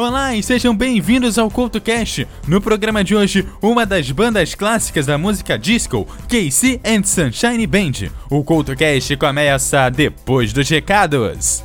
Olá e sejam bem-vindos ao CoutoCast. No programa de hoje, uma das bandas clássicas da música disco, KC and Sunshine Band. O CoutoCast começa depois dos recados.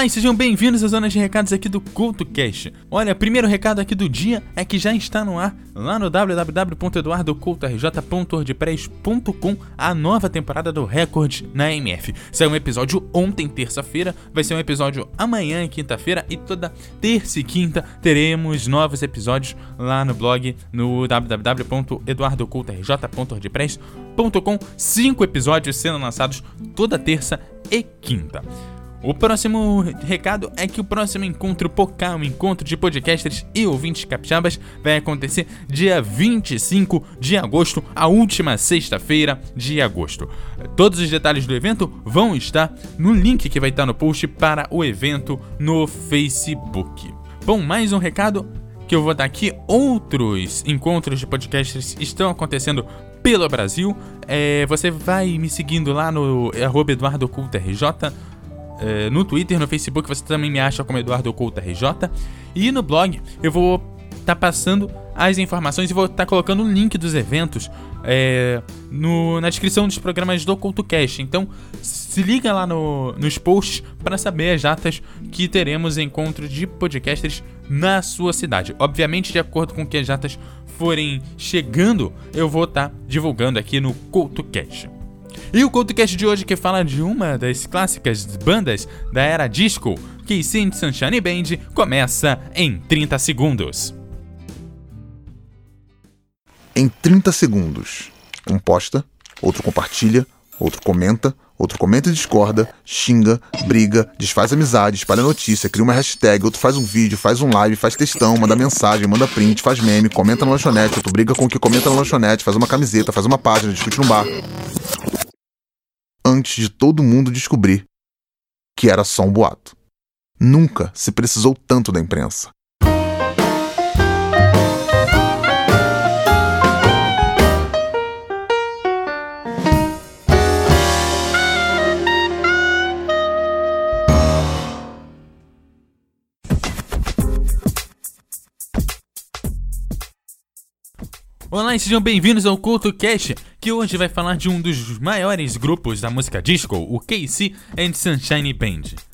Olá e sejam bem-vindos à zona de recados aqui do CultoCast. Olha, primeiro recado aqui do dia é que já está no ar, lá no www.eduardocouto.rj.wordpress.com, a nova temporada do Record na MF. Saiu um episódio ontem, terça-feira, vai ser um episódio amanhã, quinta-feira, e toda terça e quinta teremos novos episódios lá no blog no www.eduardocoutorj.wordpress.com. Cinco episódios sendo lançados toda terça e quinta. O próximo recado é que o próximo encontro Pocá, um encontro de podcasters e ouvintes capixabas, vai acontecer dia 25 de agosto, a última sexta-feira de agosto. Todos os detalhes do evento vão estar no link que vai estar no post para o evento no Facebook. Bom, mais um recado que eu vou dar aqui. Outros encontros de podcasters estão acontecendo pelo Brasil. É, você vai me seguindo lá no EduardoCultoRJ é, no Twitter, no Facebook, você também me acha como Eduardo Oculta RJ. E no blog eu vou estar tá passando as informações e vou estar tá colocando o link dos eventos é, no, na descrição dos programas do CultoCast. Então se liga lá no, nos posts para saber as datas que teremos encontro de podcasters na sua cidade. Obviamente, de acordo com que as datas forem chegando, eu vou estar tá divulgando aqui no CultoCast. E o CultoCast de hoje que fala de uma das clássicas bandas da era disco, que Saint Sunshine Band, começa em 30 segundos. Em 30 segundos, um posta, outro compartilha, outro comenta, outro comenta e discorda, xinga, briga, desfaz amizade, espalha notícia, cria uma hashtag, outro faz um vídeo, faz um live, faz textão, manda mensagem, manda print, faz meme, comenta na lanchonete, outro briga com o que comenta na lanchonete, faz uma camiseta, faz uma página, discute no bar antes de todo mundo descobrir que era só um boato. Nunca se precisou tanto da imprensa. Olá e sejam bem-vindos ao CultoCast, que hoje vai falar de um dos maiores grupos da música disco, o KC and Sunshine Band.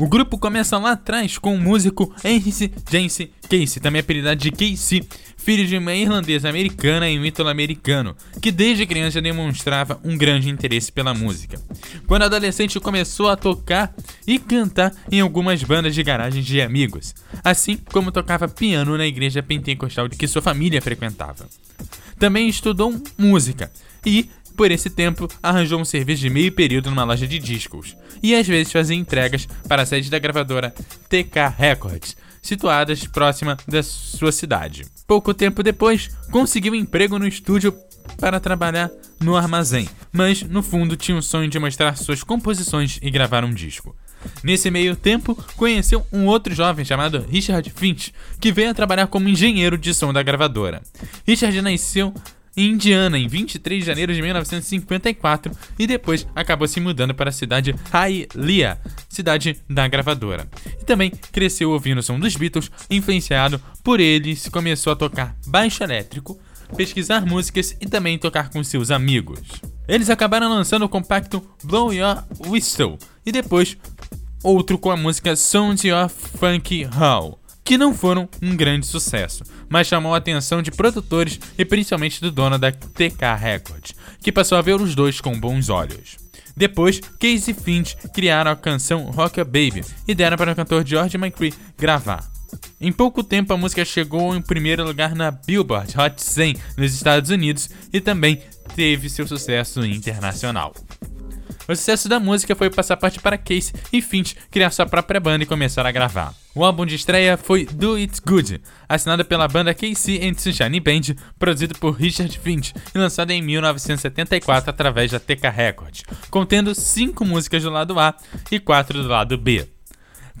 O grupo começa lá atrás com o músico Henry James Casey, também apelidado de Casey, filho de uma irlandesa americana e um ítalo-americano, que desde criança demonstrava um grande interesse pela música. Quando adolescente começou a tocar e cantar em algumas bandas de garagens de amigos, assim como tocava piano na igreja pentecostal de que sua família frequentava. Também estudou música e por esse tempo, arranjou um serviço de meio período numa loja de discos e às vezes fazia entregas para a sede da gravadora TK Records, situadas próxima da sua cidade. Pouco tempo depois, conseguiu emprego no estúdio para trabalhar no armazém, mas no fundo tinha o sonho de mostrar suas composições e gravar um disco. Nesse meio tempo, conheceu um outro jovem chamado Richard Finch, que veio a trabalhar como engenheiro de som da gravadora. Richard nasceu em Indiana em 23 de janeiro de 1954 e depois acabou se mudando para a cidade Hialeah, cidade da gravadora. E também cresceu ouvindo o som dos Beatles, influenciado por eles, começou a tocar baixo elétrico, pesquisar músicas e também tocar com seus amigos. Eles acabaram lançando o compacto Blow Your Whistle e depois outro com a música Sounds of Funky Hall que não foram um grande sucesso, mas chamou a atenção de produtores e principalmente do dono da TK Records, que passou a ver os dois com bons olhos. Depois, Casey Finch criaram a canção Rock Baby e deram para o cantor George McCree gravar. Em pouco tempo, a música chegou em primeiro lugar na Billboard Hot 100 nos Estados Unidos e também teve seu sucesso internacional. O sucesso da música foi o passaporte para Case e Finch criar sua própria banda e começar a gravar. O álbum de estreia foi Do It Good, assinado pela banda KC and Sunshine Band, produzido por Richard Finch e lançado em 1974 através da TK Records, contendo 5 músicas do lado A e 4 do lado B.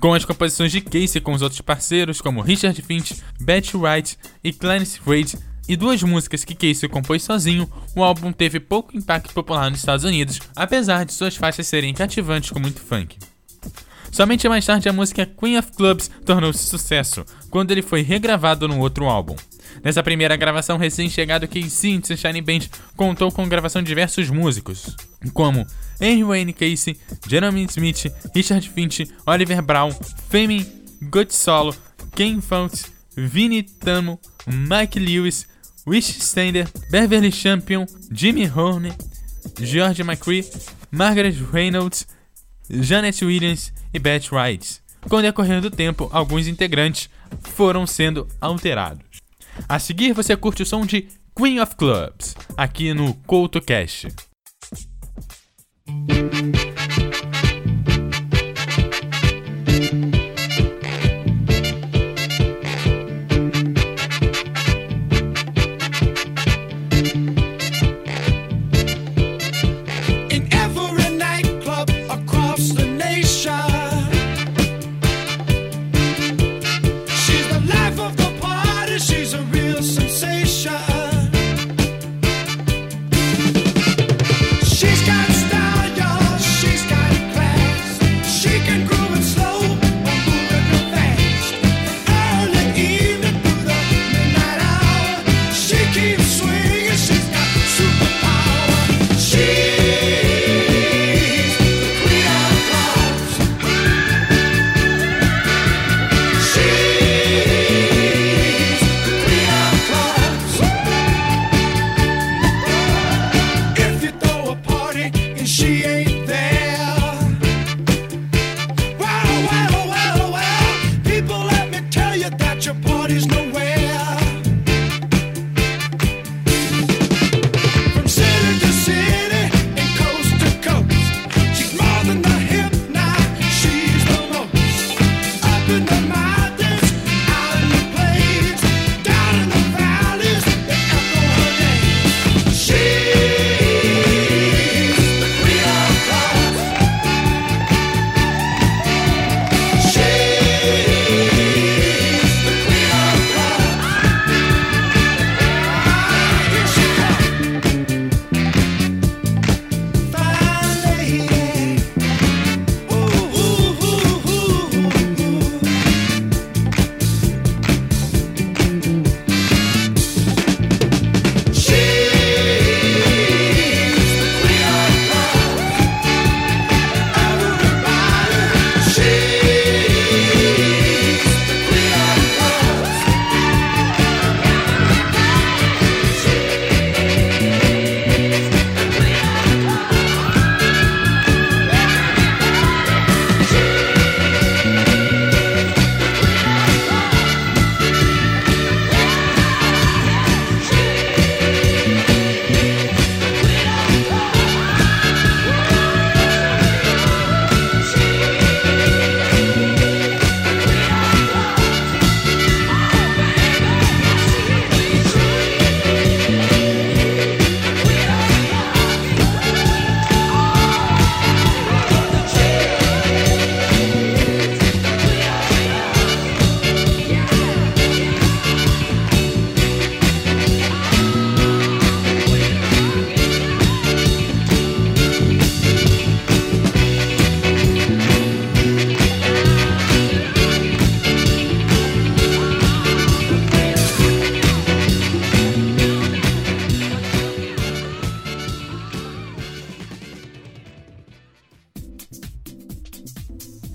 com as composições de Casey com os outros parceiros como Richard Finch, Betty Wright e Clarence Wade, e duas músicas que Casey compôs sozinho, o álbum teve pouco impacto popular nos Estados Unidos, apesar de suas faixas serem cativantes com muito funk. Somente mais tarde a música Queen of Clubs tornou-se sucesso, quando ele foi regravado no outro álbum. Nessa primeira gravação recém-chegado, Casey e Sunshine Band contou com gravação de diversos músicos, como Henry Wayne Casey, Jeremy Smith, Richard Finch, Oliver Brown, Femi, Gut Solo, Ken Fouts, Vinnie Tamo, Mike Lewis, Wish Stander, Beverly Champion, Jimmy Horne, George McCree, Margaret Reynolds, Janet Williams e Beth Wright. Com o decorrer do tempo, alguns integrantes foram sendo alterados. A seguir, você curte o som de Queen of Clubs, aqui no CoutoCast.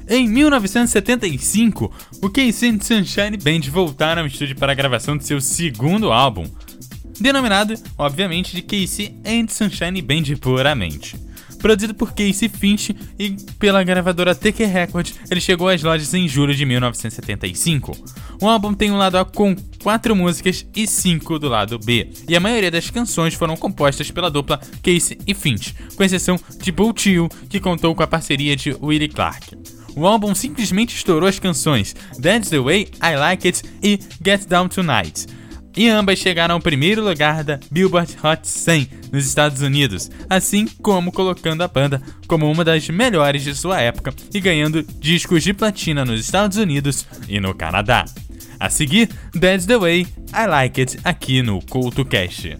Em 1975, o Casey and Sunshine Band voltaram ao estúdio para a gravação de seu segundo álbum, denominado, obviamente, de Casey and Sunshine Band puramente. Produzido por Casey Finch e pela gravadora TK Records, ele chegou às lojas em julho de 1975. O álbum tem um lado A com quatro músicas e cinco do lado B, e a maioria das canções foram compostas pela dupla Casey e Finch, com exceção de Bull Tio, que contou com a parceria de Willie Clark. O álbum simplesmente estourou as canções That's the Way I Like It e Get Down Tonight. e ambas chegaram ao primeiro lugar da Billboard Hot 100 nos Estados Unidos, assim como colocando a banda como uma das melhores de sua época e ganhando discos de platina nos Estados Unidos e no Canadá. A seguir, That's the Way I Like It aqui no CultoCast.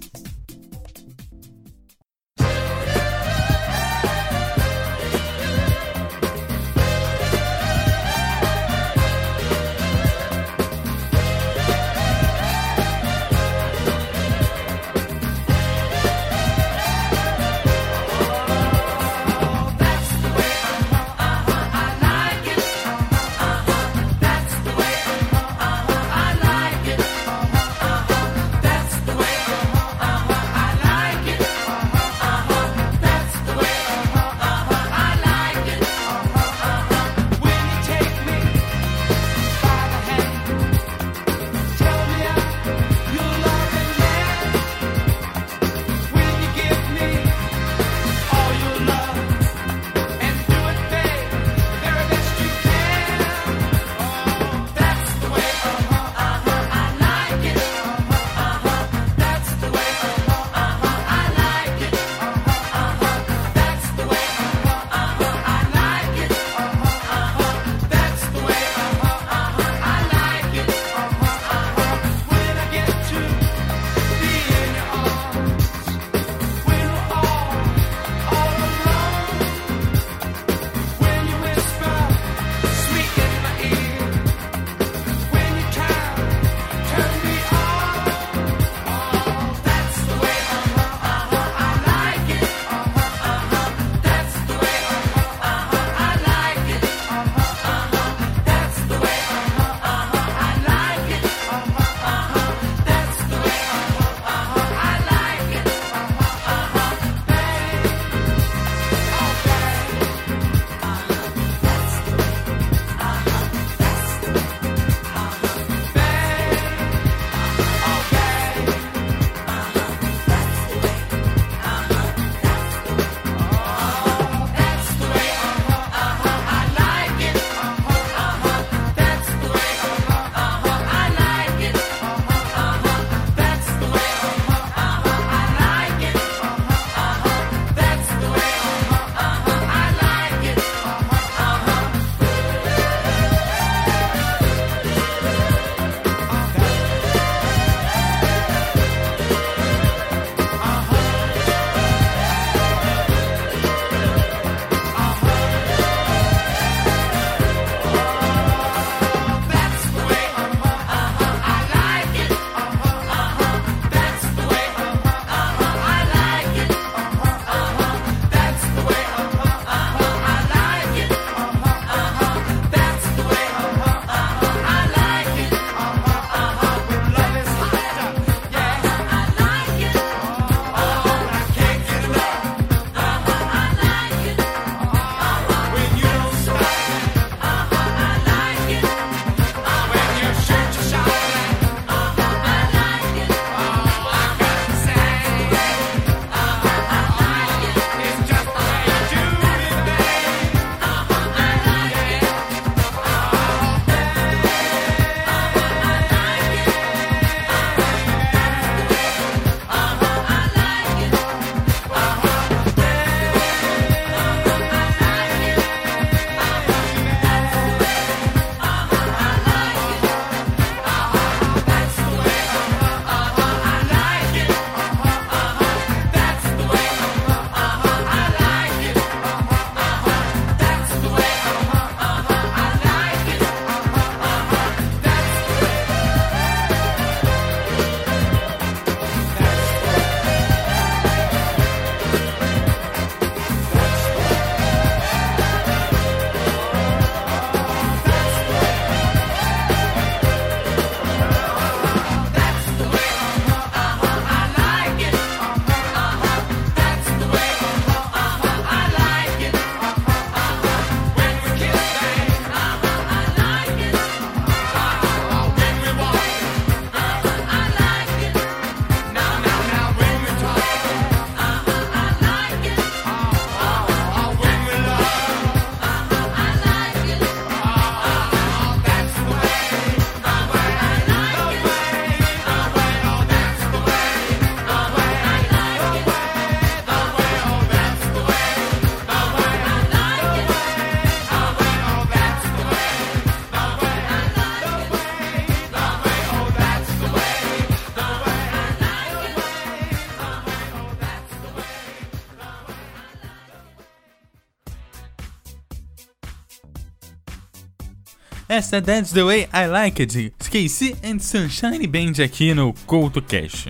Essa é That's the Way I Like It, KC and Sunshine Band aqui no Couto Cash.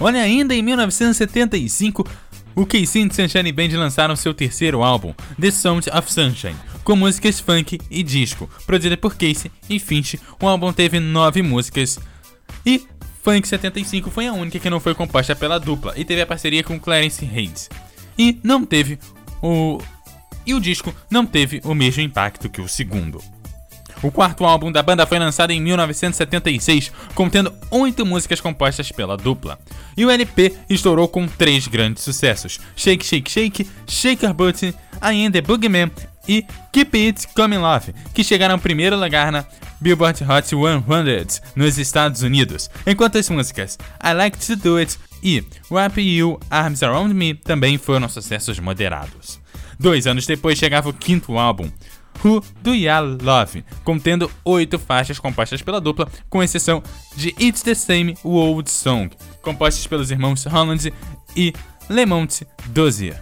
Olha, ainda em 1975, o KC and Sunshine Band lançaram seu terceiro álbum, The Sound of Sunshine, com músicas funk e disco, produzida por Casey e Finch. O álbum teve nove músicas e Funk 75 foi a única que não foi composta pela dupla e teve a parceria com Clarence Hayes. E não teve o e o disco não teve o mesmo impacto que o segundo. O quarto álbum da banda foi lançado em 1976, contendo oito músicas compostas pela dupla. E o LP estourou com três grandes sucessos: Shake Shake Shake, Shake Your Butt, I Am the Boogeyman e Keep It Coming Love, que chegaram ao primeiro lugar na Billboard Hot 100 nos Estados Unidos, enquanto as músicas I Like to Do It e Wrap You Arms Around Me também foram sucessos moderados. Dois anos depois chegava o quinto álbum, Who Do Ya Love, contendo oito faixas compostas pela dupla, com exceção de It's the Same Old Song, compostas pelos irmãos Holland e Lemont Dozier.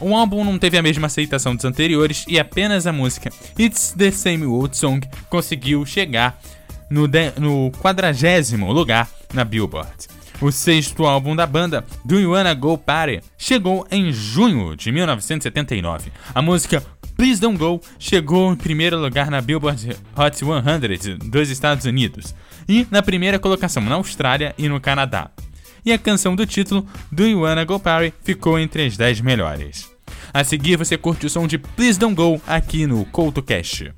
O álbum não teve a mesma aceitação dos anteriores e apenas a música It's the Same Old Song conseguiu chegar no, no 40 lugar na Billboard. O sexto álbum da banda, Do You Wanna Go Party, chegou em junho de 1979. A música Please Don't Go chegou em primeiro lugar na Billboard Hot 100 dos Estados Unidos e na primeira colocação na Austrália e no Canadá. E a canção do título, Do You Wanna Go Party, ficou entre as 10 melhores. A seguir você curte o som de Please Don't Go aqui no CoutoCast.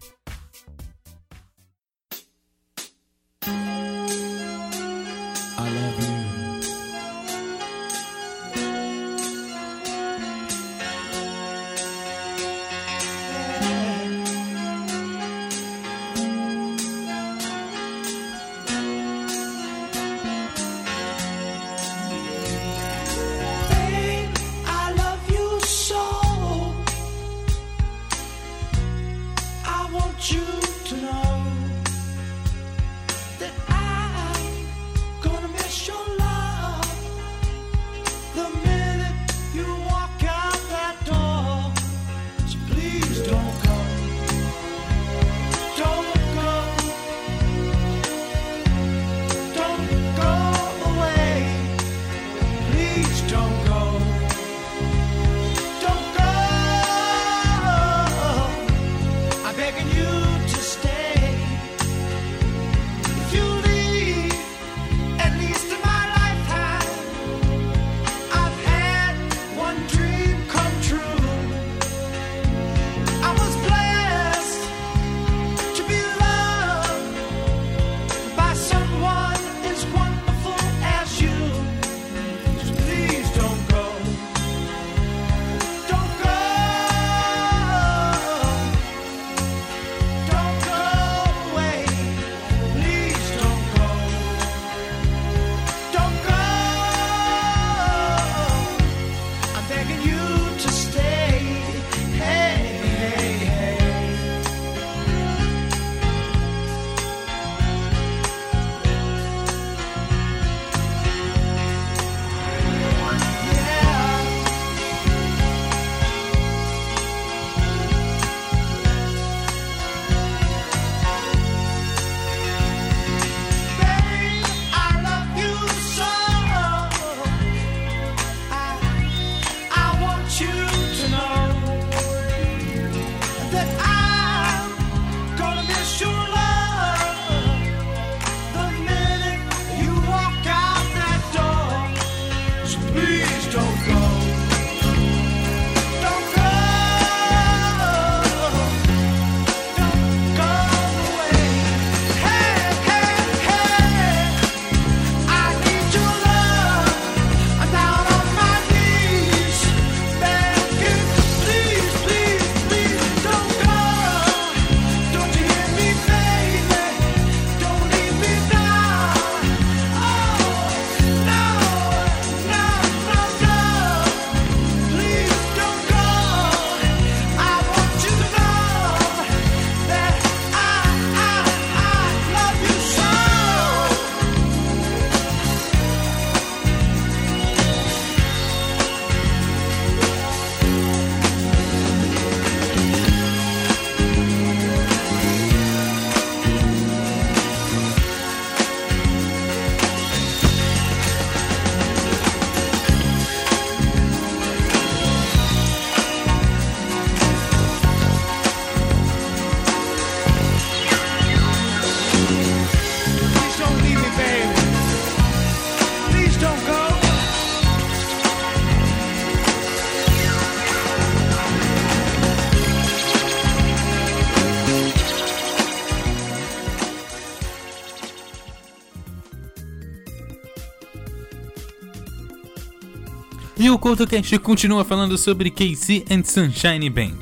O CoutoCast continua falando sobre KC and Sunshine Band.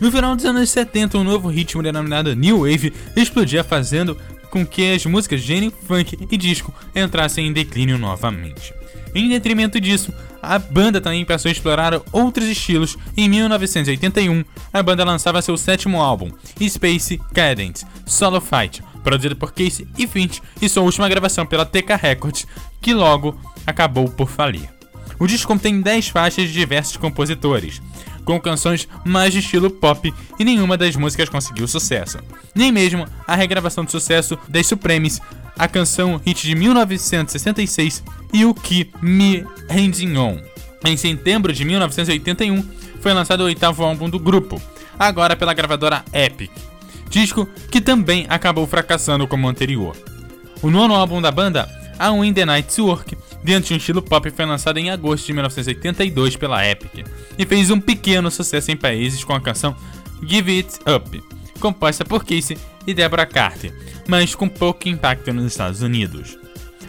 No final dos anos 70, um novo ritmo denominado New Wave explodia fazendo com que as músicas gênio, funk e disco entrassem em declínio novamente. Em detrimento disso, a banda também passou a explorar outros estilos. Em 1981, a banda lançava seu sétimo álbum, Space Cadence Solo Fight, produzido por Casey e Finch, e sua última gravação pela TK Records, que logo acabou por falir. O disco contém 10 faixas de diversos compositores, com canções mais de estilo pop e nenhuma das músicas conseguiu sucesso. Nem mesmo a regravação de sucesso das Supremes, a canção hit de 1966 e o que Me Rending On. Em setembro de 1981 foi lançado o oitavo álbum do grupo, agora pela gravadora Epic, disco que também acabou fracassando como o anterior. O nono álbum da banda, A Win The Night's Work, dentro de um estilo pop, foi lançado em agosto de 1982 pela Epic e fez um pequeno sucesso em países com a canção Give It Up, composta por Casey e Deborah Carter, mas com pouco impacto nos Estados Unidos.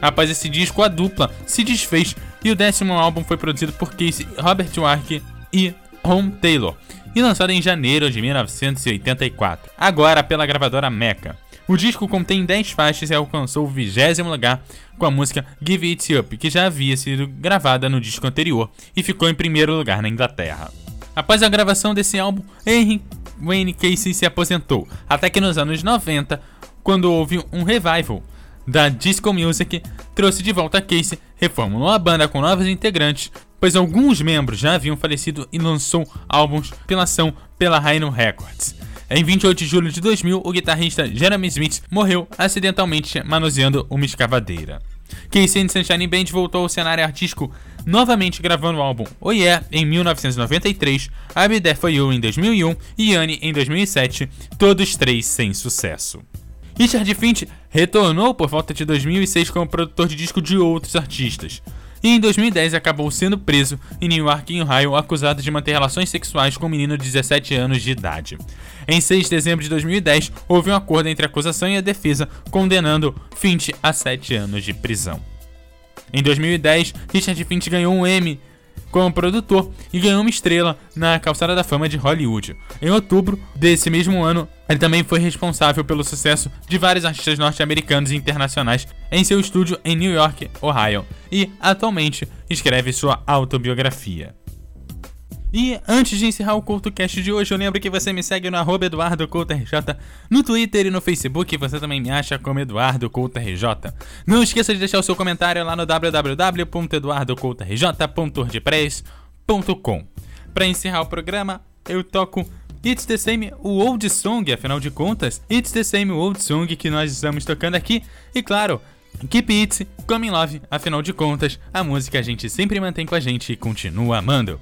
Após esse disco, a dupla se desfez e o décimo álbum foi produzido por Casey Robert Wark e Ron Taylor e lançado em janeiro de 1984, agora pela gravadora Mecca. O disco contém 10 faixas e alcançou o vigésimo lugar com a música Give It Up, que já havia sido gravada no disco anterior e ficou em primeiro lugar na Inglaterra. Após a gravação desse álbum, Henry Wayne Casey se aposentou, até que nos anos 90, quando houve um revival da disco music, trouxe de volta Casey, reformulou a banda com novos integrantes, pois alguns membros já haviam falecido e lançou álbuns pela ação pela Rhino Records. Em 28 de julho de 2000, o guitarrista Jeremy Smith morreu acidentalmente manuseando uma escavadeira. Casey and Sunshine Band voltou ao cenário artístico novamente gravando o álbum Oh Yeah em 1993, I'll There For You em 2001 e Annie em 2007, todos três sem sucesso. Richard Finch retornou por volta de 2006 como produtor de disco de outros artistas. E em 2010 acabou sendo preso em New York, em Ohio, acusado de manter relações sexuais com um menino de 17 anos de idade. Em 6 de dezembro de 2010, houve um acordo entre a acusação e a defesa, condenando Finch a 7 anos de prisão. Em 2010, Richard Finch ganhou um Emmy como produtor e ganhou uma estrela na Calçada da Fama de Hollywood. Em outubro desse mesmo ano, ele também foi responsável pelo sucesso de vários artistas norte-americanos e internacionais em seu estúdio em New York, Ohio, e atualmente escreve sua autobiografia. E antes de encerrar o CoutoCast de hoje, eu lembro que você me segue no arroba EduardoCoutoRJ no Twitter e no Facebook, você também me acha como EduardoCoutoRJ. Não esqueça de deixar o seu comentário lá no www.eduardocoutorj.wordpress.com Para encerrar o programa, eu toco It's the Same, Old Song, afinal de contas, It's the Same Old Song que nós estamos tocando aqui, e claro, Keep It, Come in Love, afinal de contas, a música a gente sempre mantém com a gente e continua amando.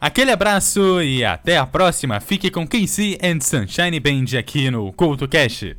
Aquele abraço e até a próxima. Fique com KC and Sunshine Band aqui no CoutoCast.